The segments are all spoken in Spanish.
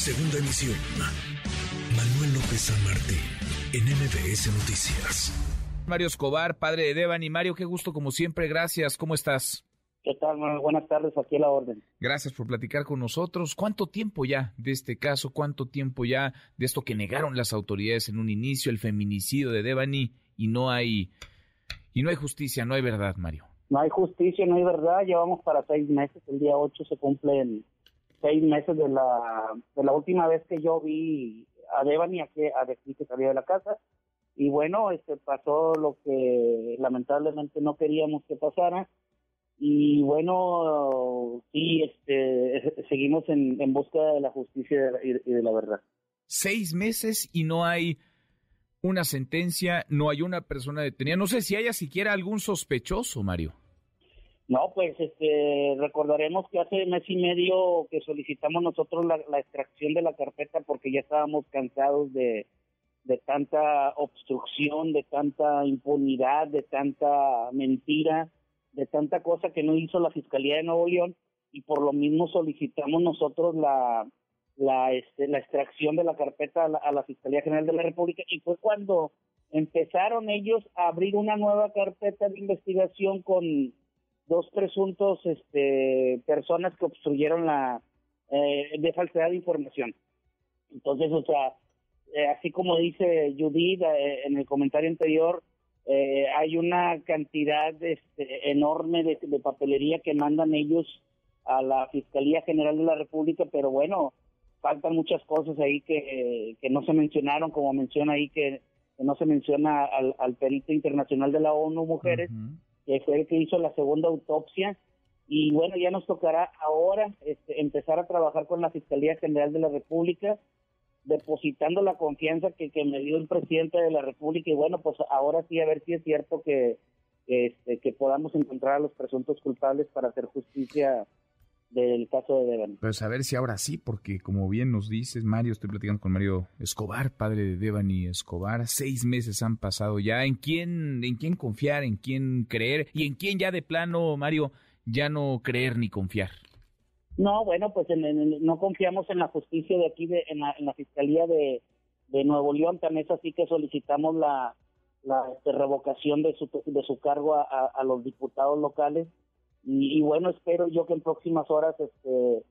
Segunda emisión. Manuel López San Martín, en MBS Noticias. Mario Escobar, padre de Devan y Mario, qué gusto como siempre, gracias. ¿Cómo estás? ¿Qué tal? Buenas tardes, aquí a la orden. Gracias por platicar con nosotros. ¿Cuánto tiempo ya de este caso? ¿Cuánto tiempo ya de esto que negaron las autoridades en un inicio, el feminicidio de Devani y no hay y no hay justicia, no hay verdad, Mario? No hay justicia, no hay verdad. Llevamos para seis meses. El día 8 se cumplen seis meses de la, de la última vez que yo vi a Devani aquí, a decir que salía de la casa. Y bueno, este pasó lo que lamentablemente no queríamos que pasara. Y bueno, sí, este, seguimos en, en búsqueda de la justicia y de la verdad. Seis meses y no hay una sentencia, no hay una persona detenida. No sé si haya siquiera algún sospechoso, Mario. No, pues este, recordaremos que hace mes y medio que solicitamos nosotros la, extracción de la carpeta porque ya estábamos cansados de, de tanta obstrucción, de tanta impunidad, de tanta mentira, de tanta cosa que no hizo la Fiscalía de Nuevo León y por lo mismo solicitamos nosotros la, la, este, la extracción de la carpeta a la, Fiscalía General de la República y fue cuando empezaron ellos a abrir una nueva carpeta de investigación con dos presuntos este, personas que obstruyeron la eh, de falsedad de información. Entonces, o sea, eh, así como dice Judith eh, en el comentario anterior, hay una cantidad este, enorme de, de papelería que mandan ellos a la Fiscalía General de la República, pero bueno, faltan muchas cosas ahí que, que no se mencionaron, como menciona ahí que, no se menciona al, al, perito internacional de la ONU Mujeres, fue el que hizo la segunda autopsia. Y bueno, ya nos tocará ahora este, empezar a trabajar con la Fiscalía General de la República, depositando la confianza que, que me dio el presidente de la República. Y bueno, pues ahora sí, a ver si es cierto que, este, que podamos encontrar a los presuntos culpables para hacer justicia del caso de Devani. Pues a ver si ahora sí, porque como bien nos dices, Mario, estoy platicando con Mario Escobar, padre de Devani Escobar. Seis meses han pasado ya. ¿En quién, en quién confiar, en quién creer y en quién ya de plano, Mario, ya no creer ni confiar? No, bueno, pues no confiamos en la justicia de aquí, de, en, la, Fiscalía de, Nuevo León. También es así que solicitamos la, la este, revocación de su, de su cargo a los diputados locales y, bueno, espero yo que en próximas horas este,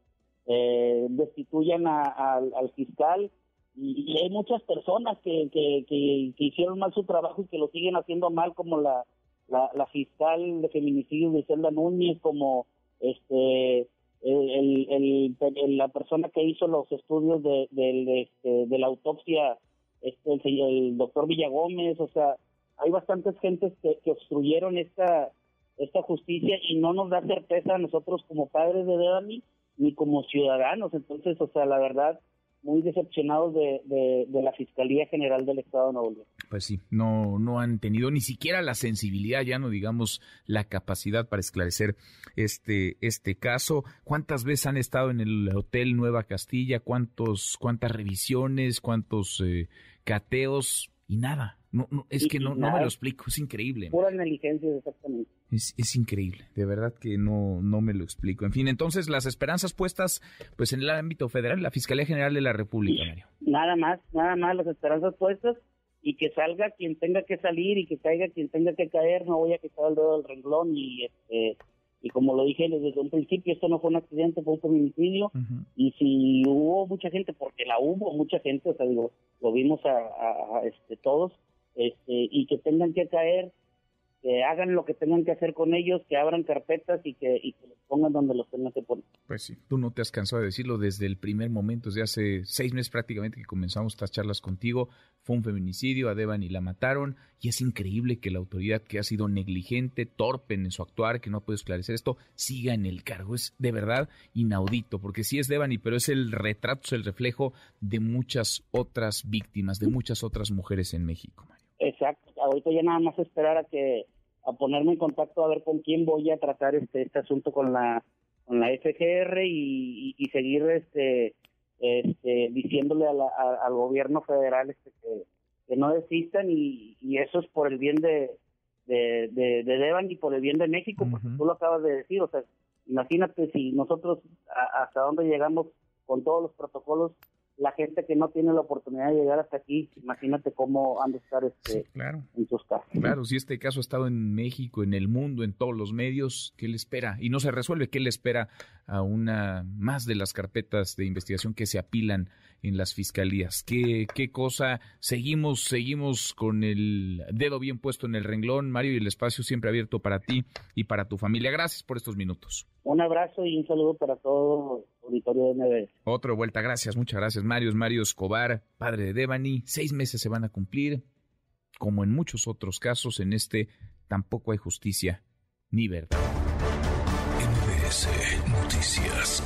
eh, destituyan al fiscal. Y, hay muchas personas que, que, que, hicieron mal su trabajo y que lo siguen haciendo mal, como la, la, fiscal de feminicidio de Núñez, como este el, el, la persona que hizo los estudios de, de, este, de la autopsia, este, el, el doctor Villagómez, o sea, hay bastantes gentes que, que obstruyeron esta esta justicia y no nos da certeza a nosotros como padres de Devani ni como ciudadanos. Entonces, o sea, la verdad, muy decepcionados de, de, la Fiscalía General del Estado de Nuevo León. Pues sí, no, no han tenido ni siquiera la sensibilidad, ya no digamos la capacidad para esclarecer este, este caso. ¿Cuántas veces han estado en el Hotel Nueva Castilla? ¿Cuántos, cuántas revisiones? ¿Cuántos eh, cateos? Y nada. No, no, es que no, no me lo explico, es increíble. Pura negligencia, exactamente. Es, es increíble, de verdad que no, no me lo explico. En fin, entonces las esperanzas puestas pues en el ámbito federal, la Fiscalía General de la República, Mario. Nada más, nada más las esperanzas puestas y que salga quien tenga que salir y que caiga quien tenga que caer, no voy a quitar el dedo del renglón y este y como lo dije desde un principio, esto no fue un accidente, fue un feminicidio, y si hubo mucha gente, porque la hubo mucha gente, o sea, digo, lo vimos a, este, todos, este, y que tengan que caer, que hagan lo que tengan que hacer con ellos, que abran carpetas y que, los pongan donde los tengan que poner. Pues sí, tú no te has cansado de decirlo desde el primer momento, desde hace seis meses prácticamente que comenzamos estas charlas contigo, fue un feminicidio, a Devan y la mataron, y es increíble que la autoridad que ha sido negligente, torpe en su actuar, que no puede esclarecer esto, siga en el cargo. Es de verdad inaudito, porque sí es Devani, pero es el retrato, es el reflejo de muchas otras víctimas, de muchas otras mujeres en México. Ahorita ya nada más esperar a que a ponerme en contacto a ver con quién voy a tratar este este asunto con la con la FGR y, y, seguir este este diciéndole a la, al gobierno federal este que, que no desistan y, y, eso es por el bien de de, de, Devan y por el bien de México, porque tú lo acabas de decir, o sea, imagínate si nosotros hasta dónde llegamos con todos los protocolos la gente que no tiene la oportunidad de llegar hasta aquí, imagínate cómo han de estar este, claro. en sus casas. Claro, si este caso ha estado en México, en el mundo, en todos los medios, ¿qué le espera? Y no se resuelve, ¿qué le espera a una más de las carpetas de investigación que se apilan en las fiscalías? ¿Qué, qué cosa? Seguimos, seguimos con el dedo bien puesto en el renglón, Mario, y el espacio siempre abierto para ti y para tu familia. Gracias por estos minutos. Un abrazo y un saludo para todo el auditorio de MB. Otro vuelta, gracias, muchas gracias, Mario. Mario Escobar, padre de Devani. Seis meses se van a cumplir. Como en muchos otros casos, en este tampoco hay justicia ni verdad. MBS Noticias.